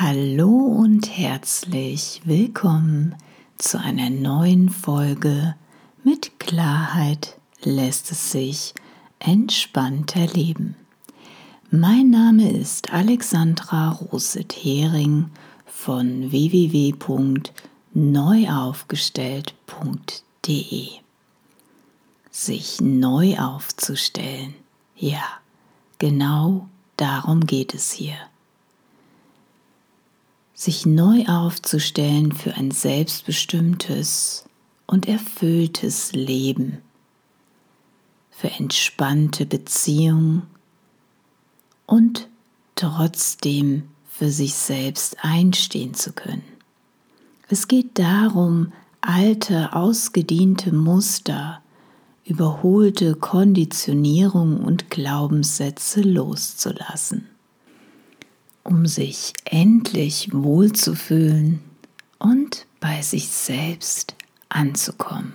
Hallo und herzlich willkommen zu einer neuen Folge mit Klarheit lässt es sich entspannter leben. Mein Name ist Alexandra Roset-Hering von www.neuaufgestellt.de. Sich neu aufzustellen. Ja, genau darum geht es hier sich neu aufzustellen für ein selbstbestimmtes und erfülltes Leben, für entspannte Beziehungen und trotzdem für sich selbst einstehen zu können. Es geht darum, alte, ausgediente Muster, überholte Konditionierung und Glaubenssätze loszulassen um sich endlich wohlzufühlen und bei sich selbst anzukommen.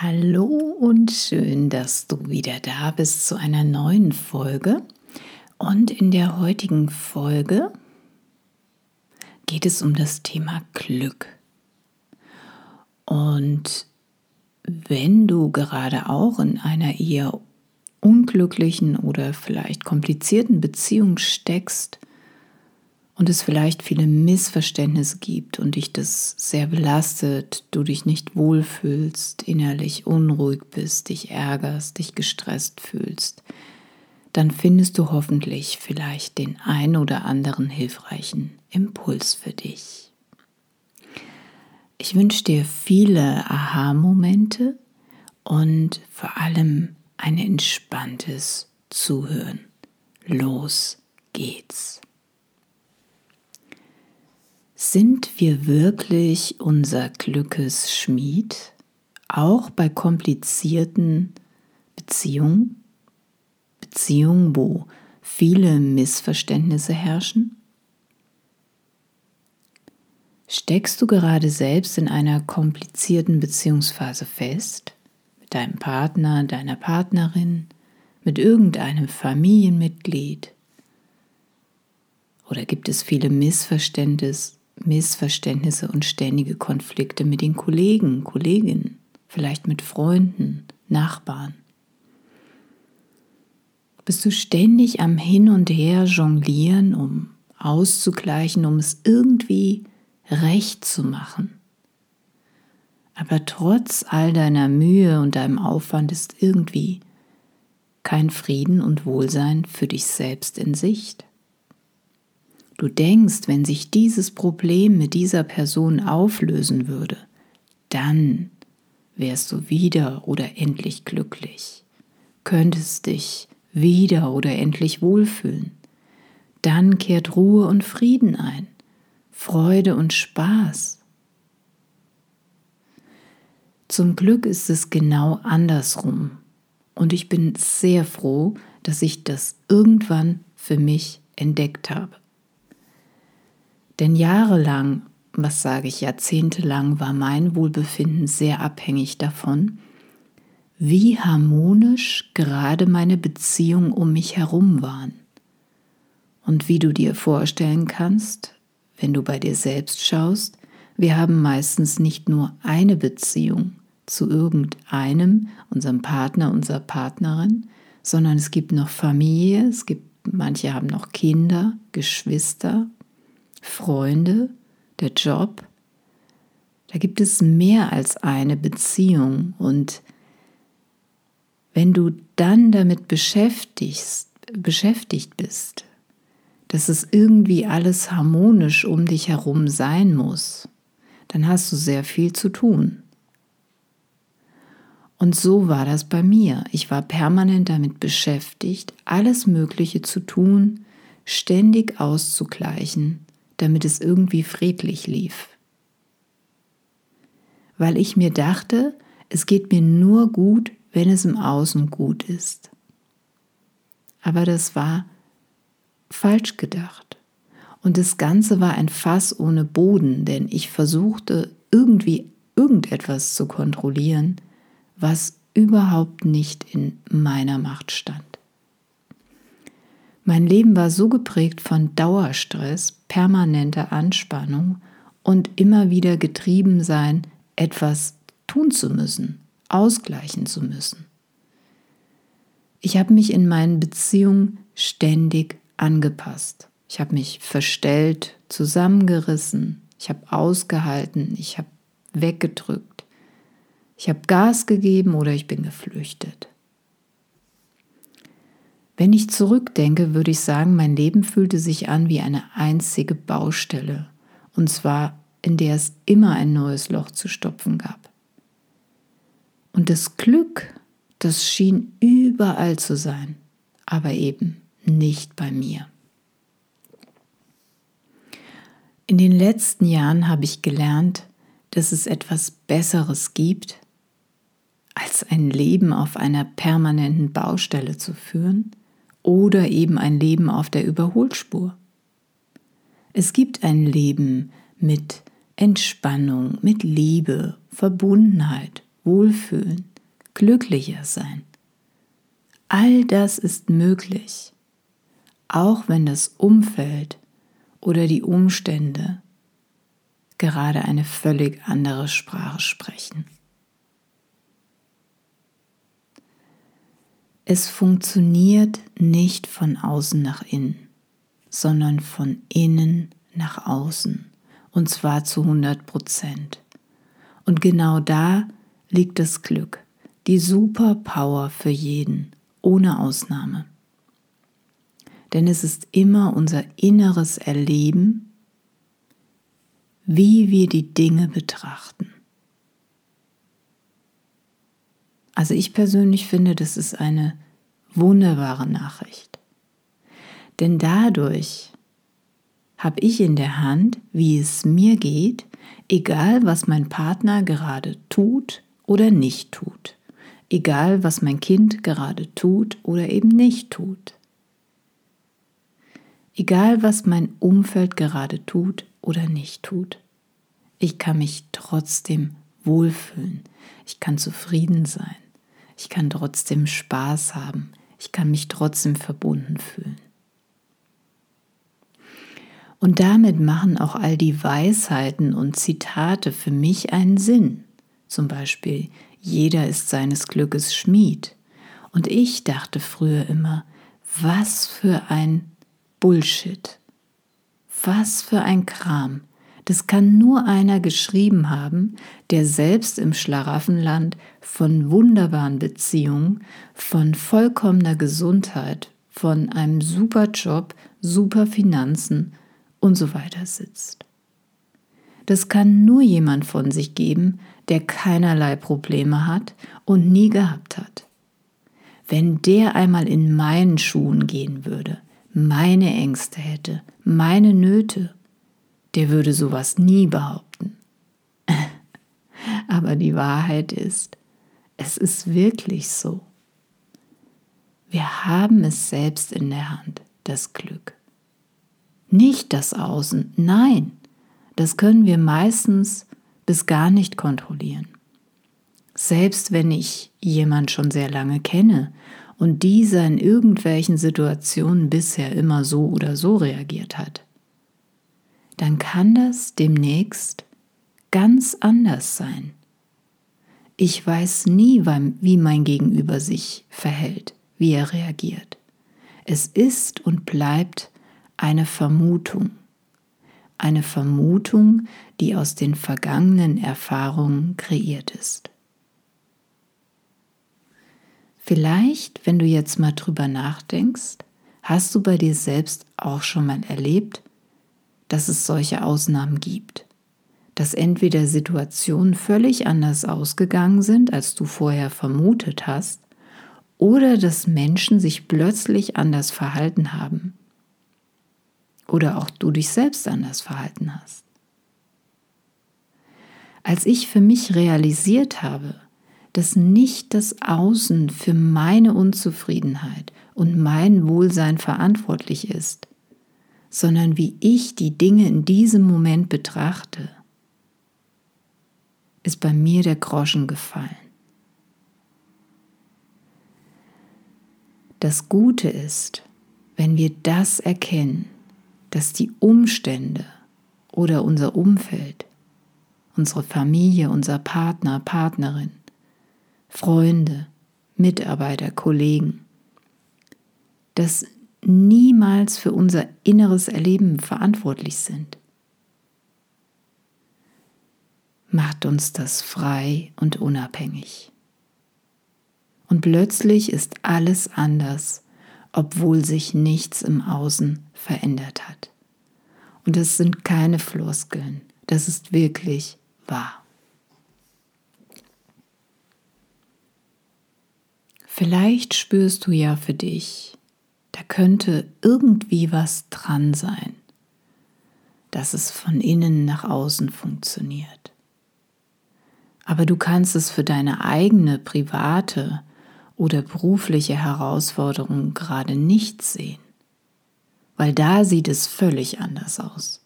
Hallo und schön, dass du wieder da bist zu einer neuen Folge. Und in der heutigen Folge geht es um das Thema Glück. Und wenn du gerade auch in einer eher unglücklichen oder vielleicht komplizierten Beziehung steckst und es vielleicht viele Missverständnisse gibt und dich das sehr belastet, du dich nicht wohlfühlst, innerlich unruhig bist, dich ärgerst, dich gestresst fühlst, dann findest du hoffentlich vielleicht den ein oder anderen hilfreichen Impuls für dich. Ich wünsche dir viele Aha-Momente und vor allem ein entspanntes Zuhören. Los geht's. Sind wir wirklich unser Glückes Schmied, auch bei komplizierten Beziehungen? Beziehungen, wo viele Missverständnisse herrschen? Steckst du gerade selbst in einer komplizierten Beziehungsphase fest? Deinem Partner, deiner Partnerin, mit irgendeinem Familienmitglied? Oder gibt es viele Missverständnisse, Missverständnisse und ständige Konflikte mit den Kollegen, Kolleginnen, vielleicht mit Freunden, Nachbarn? Bist du ständig am Hin und Her jonglieren, um auszugleichen, um es irgendwie recht zu machen? Aber trotz all deiner Mühe und deinem Aufwand ist irgendwie kein Frieden und Wohlsein für dich selbst in Sicht. Du denkst, wenn sich dieses Problem mit dieser Person auflösen würde, dann wärst du wieder oder endlich glücklich, könntest dich wieder oder endlich wohlfühlen. Dann kehrt Ruhe und Frieden ein, Freude und Spaß. Zum Glück ist es genau andersrum. Und ich bin sehr froh, dass ich das irgendwann für mich entdeckt habe. Denn jahrelang, was sage ich, jahrzehntelang war mein Wohlbefinden sehr abhängig davon, wie harmonisch gerade meine Beziehungen um mich herum waren. Und wie du dir vorstellen kannst, wenn du bei dir selbst schaust, wir haben meistens nicht nur eine Beziehung zu irgendeinem, unserem Partner, unserer Partnerin, sondern es gibt noch Familie, es gibt, manche haben noch Kinder, Geschwister, Freunde, der Job. Da gibt es mehr als eine Beziehung und wenn du dann damit beschäftigst, beschäftigt bist, dass es irgendwie alles harmonisch um dich herum sein muss, dann hast du sehr viel zu tun. Und so war das bei mir. Ich war permanent damit beschäftigt, alles Mögliche zu tun, ständig auszugleichen, damit es irgendwie friedlich lief. Weil ich mir dachte, es geht mir nur gut, wenn es im Außen gut ist. Aber das war falsch gedacht. Und das Ganze war ein Fass ohne Boden, denn ich versuchte irgendwie irgendetwas zu kontrollieren, was überhaupt nicht in meiner Macht stand. Mein Leben war so geprägt von Dauerstress, permanenter Anspannung und immer wieder getrieben sein, etwas tun zu müssen, ausgleichen zu müssen. Ich habe mich in meinen Beziehungen ständig angepasst. Ich habe mich verstellt, zusammengerissen, ich habe ausgehalten, ich habe weggedrückt, ich habe Gas gegeben oder ich bin geflüchtet. Wenn ich zurückdenke, würde ich sagen, mein Leben fühlte sich an wie eine einzige Baustelle, und zwar in der es immer ein neues Loch zu stopfen gab. Und das Glück, das schien überall zu sein, aber eben nicht bei mir. In den letzten Jahren habe ich gelernt, dass es etwas Besseres gibt, als ein Leben auf einer permanenten Baustelle zu führen oder eben ein Leben auf der Überholspur. Es gibt ein Leben mit Entspannung, mit Liebe, Verbundenheit, Wohlfühlen, glücklicher sein. All das ist möglich, auch wenn das Umfeld oder die Umstände gerade eine völlig andere Sprache sprechen. Es funktioniert nicht von außen nach innen, sondern von innen nach außen und zwar zu 100 Prozent. Und genau da liegt das Glück, die Superpower für jeden, ohne Ausnahme. Denn es ist immer unser inneres Erleben, wie wir die Dinge betrachten. Also ich persönlich finde, das ist eine wunderbare Nachricht. Denn dadurch habe ich in der Hand, wie es mir geht, egal was mein Partner gerade tut oder nicht tut, egal was mein Kind gerade tut oder eben nicht tut, egal was mein Umfeld gerade tut oder nicht tut. Ich kann mich trotzdem wohlfühlen, ich kann zufrieden sein, ich kann trotzdem Spaß haben, ich kann mich trotzdem verbunden fühlen. Und damit machen auch all die Weisheiten und Zitate für mich einen Sinn. Zum Beispiel, jeder ist seines Glückes Schmied. Und ich dachte früher immer, was für ein Bullshit. Was für ein Kram. Das kann nur einer geschrieben haben, der selbst im Schlaraffenland von wunderbaren Beziehungen, von vollkommener Gesundheit, von einem super Job, super Finanzen, und so weiter sitzt. Das kann nur jemand von sich geben, der keinerlei Probleme hat und nie gehabt hat. Wenn der einmal in meinen Schuhen gehen würde, meine Ängste hätte, meine Nöte, der würde sowas nie behaupten. Aber die Wahrheit ist, es ist wirklich so. Wir haben es selbst in der Hand, das Glück. Nicht das Außen, nein, das können wir meistens bis gar nicht kontrollieren. Selbst wenn ich jemand schon sehr lange kenne und dieser in irgendwelchen Situationen bisher immer so oder so reagiert hat, dann kann das demnächst ganz anders sein. Ich weiß nie, wie mein Gegenüber sich verhält, wie er reagiert. Es ist und bleibt eine Vermutung. Eine Vermutung, die aus den vergangenen Erfahrungen kreiert ist. Vielleicht, wenn du jetzt mal drüber nachdenkst, hast du bei dir selbst auch schon mal erlebt, dass es solche Ausnahmen gibt, dass entweder Situationen völlig anders ausgegangen sind, als du vorher vermutet hast, oder dass Menschen sich plötzlich anders verhalten haben, oder auch du dich selbst anders verhalten hast. Als ich für mich realisiert habe, dass nicht das Außen für meine Unzufriedenheit und mein Wohlsein verantwortlich ist, sondern wie ich die Dinge in diesem Moment betrachte, ist bei mir der Groschen gefallen. Das Gute ist, wenn wir das erkennen, dass die Umstände oder unser Umfeld, unsere Familie, unser Partner, Partnerin, Freunde, Mitarbeiter, Kollegen, dass niemals für unser inneres Erleben verantwortlich sind. Macht uns das frei und unabhängig. Und plötzlich ist alles anders, obwohl sich nichts im Außen verändert hat. Und das sind keine Floskeln, das ist wirklich wahr. Vielleicht spürst du ja für dich, da könnte irgendwie was dran sein, dass es von innen nach außen funktioniert. Aber du kannst es für deine eigene private oder berufliche Herausforderung gerade nicht sehen, weil da sieht es völlig anders aus.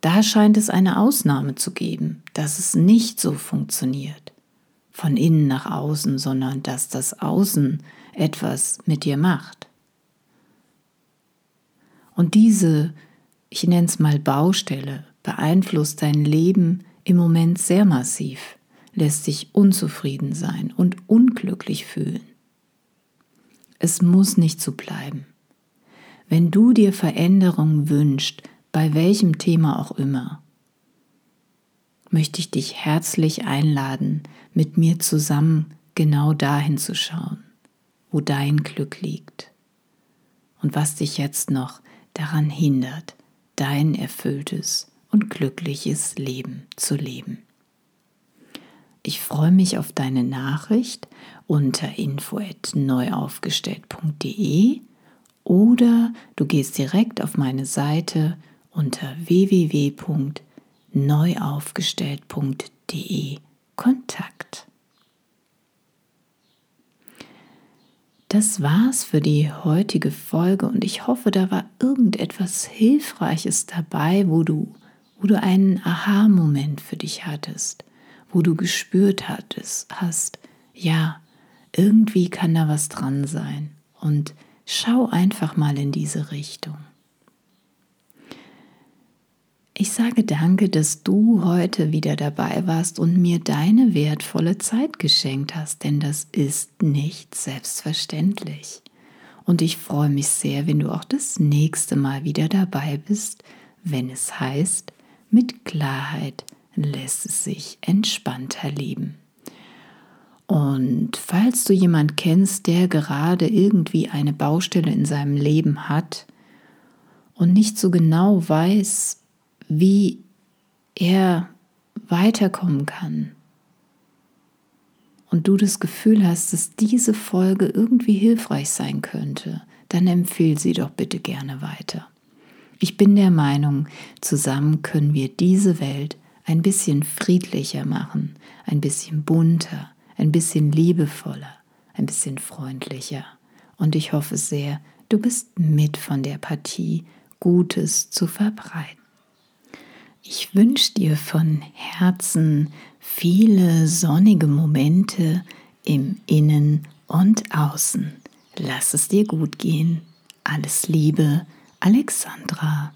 Da scheint es eine Ausnahme zu geben, dass es nicht so funktioniert, von innen nach außen, sondern dass das Außen etwas mit dir macht. Und diese, ich nenne es mal Baustelle, beeinflusst dein Leben im Moment sehr massiv lässt sich unzufrieden sein und unglücklich fühlen. Es muss nicht so bleiben. Wenn du dir Veränderung wünschst, bei welchem Thema auch immer, möchte ich dich herzlich einladen, mit mir zusammen genau dahin zu schauen, wo dein Glück liegt und was dich jetzt noch daran hindert, dein erfülltes und glückliches Leben zu leben. Ich freue mich auf deine Nachricht unter info@neuaufgestellt.de oder du gehst direkt auf meine Seite unter www.neuaufgestellt.de Kontakt. Das war's für die heutige Folge und ich hoffe, da war irgendetwas Hilfreiches dabei, wo du, wo du einen Aha-Moment für dich hattest wo du gespürt hattest, hast, ja, irgendwie kann da was dran sein. Und schau einfach mal in diese Richtung. Ich sage danke, dass du heute wieder dabei warst und mir deine wertvolle Zeit geschenkt hast, denn das ist nicht selbstverständlich. Und ich freue mich sehr, wenn du auch das nächste Mal wieder dabei bist, wenn es heißt, mit Klarheit lässt es sich entspannter leben. Und falls du jemand kennst, der gerade irgendwie eine Baustelle in seinem Leben hat und nicht so genau weiß, wie er weiterkommen kann, und du das Gefühl hast, dass diese Folge irgendwie hilfreich sein könnte, dann empfehle sie doch bitte gerne weiter. Ich bin der Meinung, zusammen können wir diese Welt ein bisschen friedlicher machen, ein bisschen bunter, ein bisschen liebevoller, ein bisschen freundlicher. Und ich hoffe sehr, du bist mit von der Partie, Gutes zu verbreiten. Ich wünsche dir von Herzen viele sonnige Momente im Innen und Außen. Lass es dir gut gehen. Alles Liebe, Alexandra.